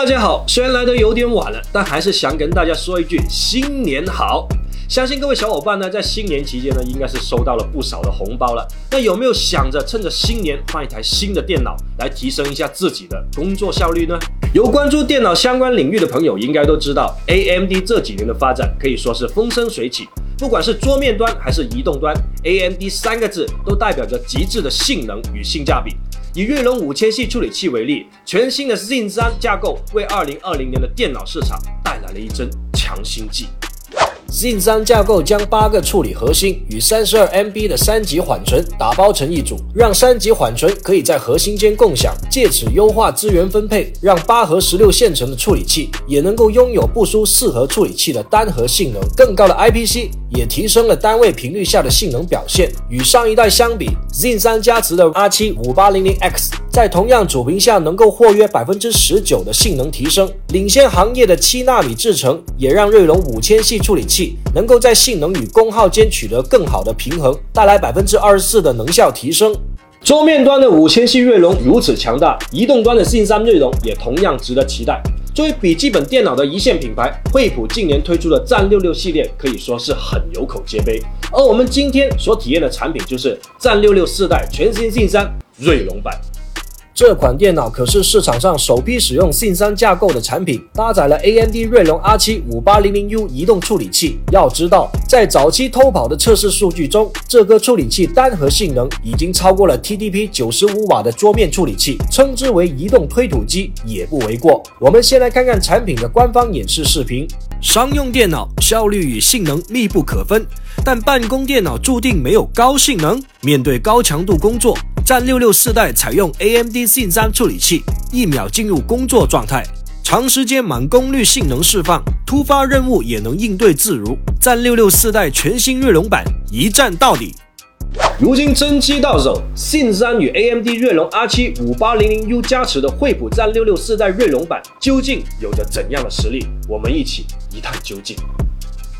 大家好，虽然来的有点晚了，但还是想跟大家说一句新年好。相信各位小伙伴呢，在新年期间呢，应该是收到了不少的红包了。那有没有想着趁着新年换一台新的电脑，来提升一下自己的工作效率呢？有关注电脑相关领域的朋友，应该都知道，AMD 这几年的发展可以说是风生水起。不管是桌面端还是移动端，AMD 三个字都代表着极致的性能与性价比。以锐龙五千系处理器为例，全新的 Zen 三架构为二零二零年的电脑市场带来了一针强心剂。Zen 三架构将八个处理核心与三十二 MB 的三级缓存打包成一组，让三级缓存可以在核心间共享，借此优化资源分配，让八核十六线程的处理器也能够拥有不输四核处理器的单核性能。更高的 IPC 也提升了单位频率下的性能表现。与上一代相比，Zen 三加持的 R 七五八零零 X 在同样主频下能够获约百分之十九的性能提升，领先行业的七纳米制程也让锐龙五千系处理器。能够在性能与功耗间取得更好的平衡，带来百分之二十四的能效提升。桌面端的五千系锐龙如此强大，移动端的 Zen 三锐龙也同样值得期待。作为笔记本电脑的一线品牌，惠普近年推出的战六六系列可以说是很有口皆碑。而我们今天所体验的产品就是战六六四代全新 z 三锐龙版。这款电脑可是市场上首批使用信三架构的产品，搭载了 AMD 锐龙 R7 5800U 移动处理器。要知道，在早期偷跑的测试数据中，这个处理器单核性能已经超过了 TDP 95瓦的桌面处理器，称之为移动推土机也不为过。我们先来看看产品的官方演示视频。商用电脑效率与性能密不可分，但办公电脑注定没有高性能。面对高强度工作。战六六四代采用 AMD Zen 三处理器，一秒进入工作状态，长时间满功率性能释放，突发任务也能应对自如。战六六四代全新锐龙版，一战到底。如今真机到手，Zen 三与 AMD 锐龙 R7 5800U 加持的惠普战六六四代锐龙版，究竟有着怎样的实力？我们一起一探究竟。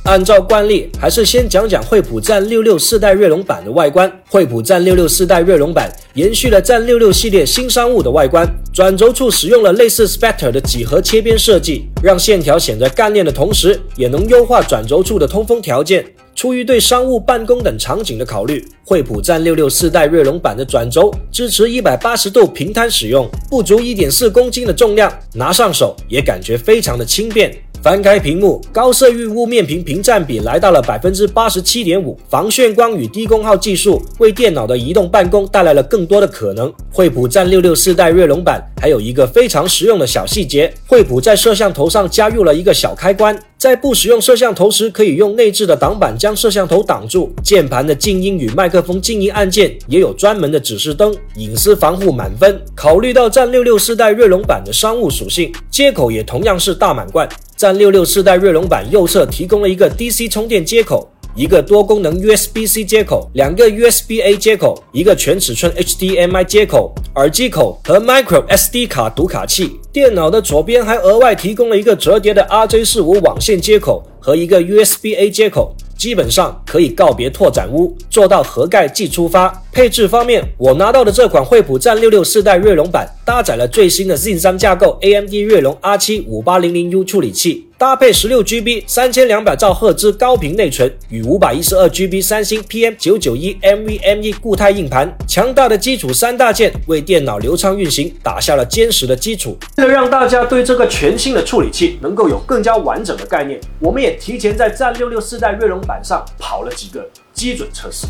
按照惯例，还是先讲讲惠普战六六四代锐龙版的外观。惠普战六六四代锐龙版延续了战六六系列新商务的外观，转轴处使用了类似 Spectre 的几何切边设计，让线条显得干练的同时，也能优化转轴处的通风条件。出于对商务办公等场景的考虑，惠普战六六四代锐龙版的转轴支持一百八十度平摊使用，不足一点四公斤的重量，拿上手也感觉非常的轻便。翻开屏幕，高色域雾面屏屏占比来到了百分之八十七点五，防眩光与低功耗技术为电脑的移动办公带来了更多的可能。惠普战六六四代锐龙版还有一个非常实用的小细节，惠普在摄像头上加入了一个小开关。在不使用摄像头时，可以用内置的挡板将摄像头挡住。键盘的静音与麦克风静音按键也有专门的指示灯，隐私防护满分。考虑到战六六四代锐龙版的商务属性，接口也同样是大满贯。战六六四代锐龙版右侧提供了一个 DC 充电接口。一个多功能 USB-C 接口，两个 USB-A 接口，一个全尺寸 HDMI 接口，耳机口和 Micro SD 卡读卡器。电脑的左边还额外提供了一个折叠的 RJ45 网线接口和一个 USB-A 接口。基本上可以告别拓展坞，做到盒盖即出发。配置方面，我拿到的这款惠普战六六四代锐龙版搭载了最新的 Zen 三架构，AMD 锐龙 R7 5800U 处理器，搭配十六 GB 三千两百兆赫兹高频内存与五百一十二 GB 三星 PM 九九一 NVMe 固态硬盘，强大的基础三大件为电脑流畅运行打下了坚实的基础。为了让大家对这个全新的处理器能够有更加完整的概念，我们也提前在战六六四代锐龙版上跑了几个基准测试。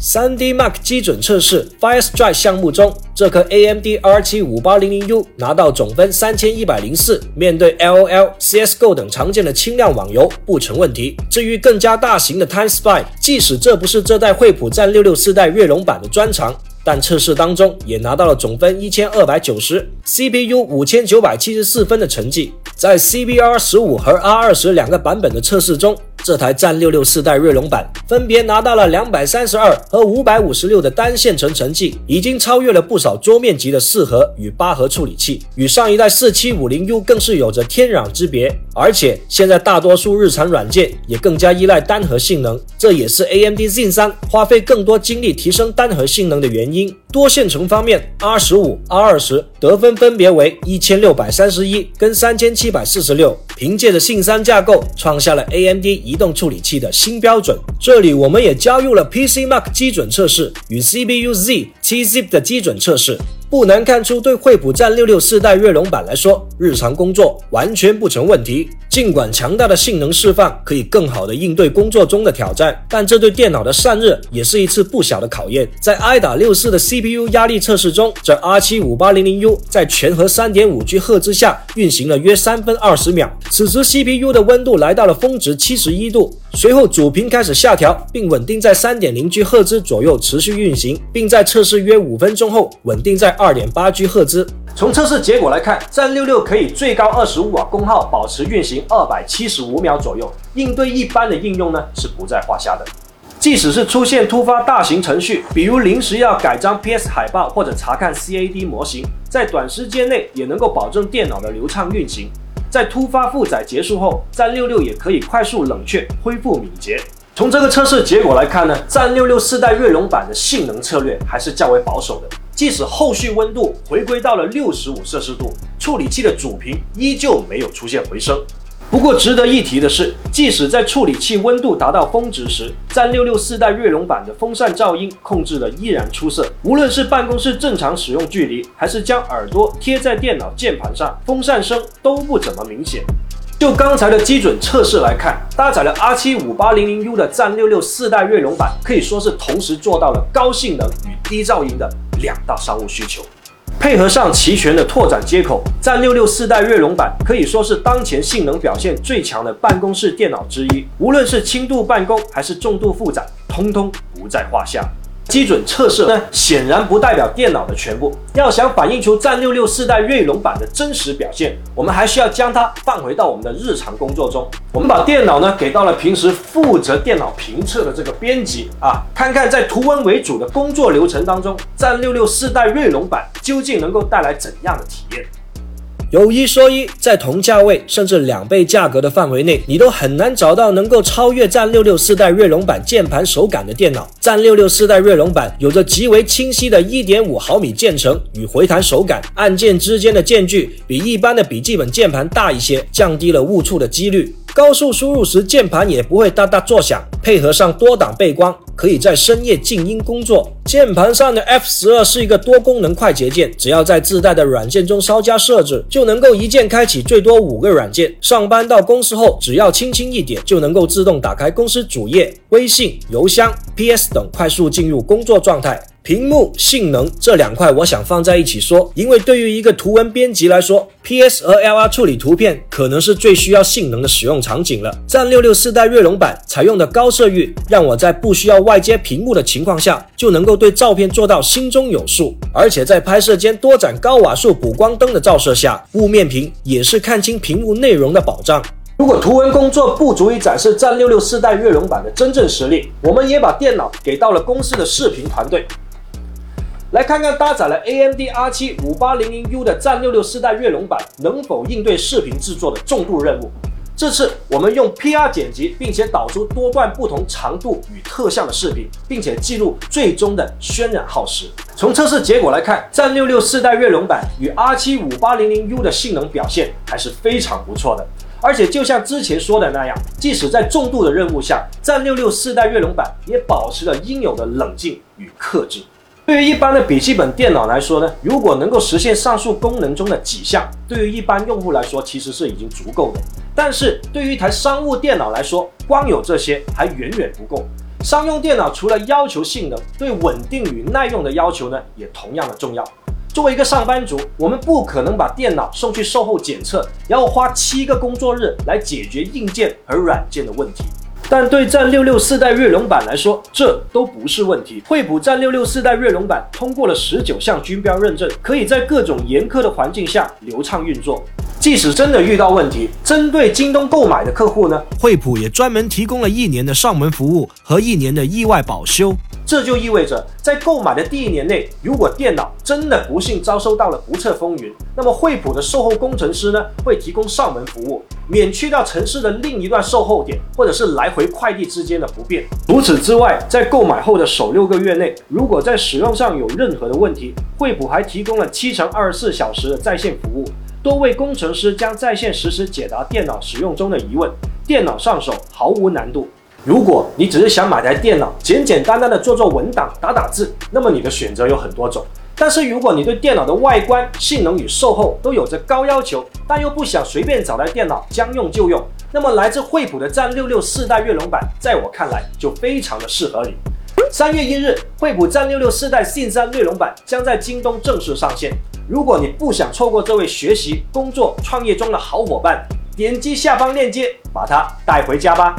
3D Mark 基准测试 Firestrike 项目中，这颗 AMD R7 5800U 拿到总分三千一百零四，面对 LOL、CS:GO 等常见的轻量网游不成问题。至于更加大型的 Time Spy，即使这不是这代惠普战六六四代锐龙版的专长。但测试当中也拿到了总分一千二百九十，CPU 五千九百七十四分的成绩。在 CBR 十五和 R 二十两个版本的测试中，这台战六六四代锐龙版分别拿到了两百三十二和五百五十六的单线程成绩，已经超越了不少桌面级的四核与八核处理器，与上一代四七五零 U 更是有着天壤之别。而且现在大多数日常软件也更加依赖单核性能，这也是 AMD Zen 三花费更多精力提升单核性能的原因。多线程方面，R 十五、R 二十得分分别为一千六百三十一跟三千七百四十六，凭借着信三架构，创下了 AMD 一移动处理器的新标准。这里我们也加入了 PC Mark 基准测试与 CBU Z T Zip 的基准测试。不难看出，对惠普战六六四代锐龙版来说，日常工作完全不成问题。尽管强大的性能释放可以更好的应对工作中的挑战，但这对电脑的散热也是一次不小的考验。在 i 打六四的 CPU 压力测试中，这 R 七五八零零 U 在全核三点五 G 赫兹下运行了约三分二十秒，此时 CPU 的温度来到了峰值七十一度。随后主频开始下调，并稳定在三点零 G 赫兹左右持续运行，并在测试约五分钟后稳定在二点八 G 赫兹。从测试结果来看，战六六可以最高二十五瓦功耗，保持运行二百七十五秒左右，应对一般的应用呢是不在话下的。即使是出现突发大型程序，比如临时要改张 PS 海报或者查看 CAD 模型，在短时间内也能够保证电脑的流畅运行。在突发负载结束后，战六六也可以快速冷却，恢复敏捷。从这个测试结果来看呢，战六六四代锐龙版的性能策略还是较为保守的。即使后续温度回归到了六十五摄氏度，处理器的主频依旧没有出现回升。不过值得一提的是，即使在处理器温度达到峰值时，战六六四代锐龙版的风扇噪音控制的依然出色。无论是办公室正常使用距离，还是将耳朵贴在电脑键盘上，风扇声都不怎么明显。就刚才的基准测试来看，搭载了 R 七五八零零 U 的战六六四代锐龙版，可以说是同时做到了高性能与低噪音的两大商务需求。配合上齐全的拓展接口，战六六四代锐龙版可以说是当前性能表现最强的办公室电脑之一。无论是轻度办公还是重度负载，通通不在话下。基准测试呢，显然不代表电脑的全部。要想反映出战六六四代锐龙版的真实表现，我们还需要将它放回到我们的日常工作中。我们把电脑呢给到了平时负责电脑评测的这个编辑啊，看看在图文为主的工作流程当中，战六六四代锐龙版究竟能够带来怎样的体验。有一说一，在同价位甚至两倍价格的范围内，你都很难找到能够超越战六六四代锐龙版键盘手感的电脑。战六六四代锐龙版有着极为清晰的1.5毫米键程与回弹手感，按键之间的间距比一般的笔记本键盘大一些，降低了误触的几率。高速输入时，键盘也不会哒哒作响。配合上多档背光，可以在深夜静音工作。键盘上的 F 十二是一个多功能快捷键，只要在自带的软件中稍加设置，就能够一键开启最多五个软件。上班到公司后，只要轻轻一点，就能够自动打开公司主页、微信、邮箱、PS 等，快速进入工作状态。屏幕性能这两块，我想放在一起说，因为对于一个图文编辑来说，PS 和 LR 处理图片可能是最需要性能的使用场景了。战六六四代锐龙版采用的高色域，让我在不需要外接屏幕的情况下，就能够对照片做到心中有数。而且在拍摄间多盏高瓦数补光灯的照射下，雾面屏也是看清屏幕内容的保障。如果图文工作不足以展示战六六四代锐龙版的真正实力，我们也把电脑给到了公司的视频团队。来看看搭载了 AMD R7 5800U 的战六六四代锐龙版能否应对视频制作的重度任务。这次我们用 PR 剪辑，并且导出多段不同长度与特效的视频，并且记录最终的渲染耗时。从测试结果来看，战六六四代锐龙版与 R7 5800U 的性能表现还是非常不错的。而且就像之前说的那样，即使在重度的任务下，战六六四代锐龙版也保持了应有的冷静与克制。对于一般的笔记本电脑来说呢，如果能够实现上述功能中的几项，对于一般用户来说其实是已经足够的。但是对于一台商务电脑来说，光有这些还远远不够。商用电脑除了要求性能，对稳定与耐用的要求呢，也同样的重要。作为一个上班族，我们不可能把电脑送去售后检测，然后花七个工作日来解决硬件和软件的问题。但对战六六四代锐龙版来说，这都不是问题。惠普战六六四代锐龙版通过了十九项军标认证，可以在各种严苛的环境下流畅运作。即使真的遇到问题，针对京东购买的客户呢，惠普也专门提供了一年的上门服务和一年的意外保修。这就意味着，在购买的第一年内，如果电脑真的不幸遭受到了不测风云，那么惠普的售后工程师呢会提供上门服务，免去到城市的另一段售后点，或者是来回快递之间的不便。除此之外，在购买后的首六个月内，如果在使用上有任何的问题，惠普还提供了七乘二十四小时的在线服务，多位工程师将在线实时解答电脑使用中的疑问，电脑上手毫无难度。如果你只是想买台电脑，简简单单的做做文档、打打字，那么你的选择有很多种。但是如果你对电脑的外观、性能与售后都有着高要求，但又不想随便找台电脑将用就用，那么来自惠普的战六六四代锐龙版，在我看来就非常的适合你。三月一日，惠普战六六四代信三跃龙版将在京东正式上线。如果你不想错过这位学习、工作、创业中的好伙伴，点击下方链接，把他带回家吧。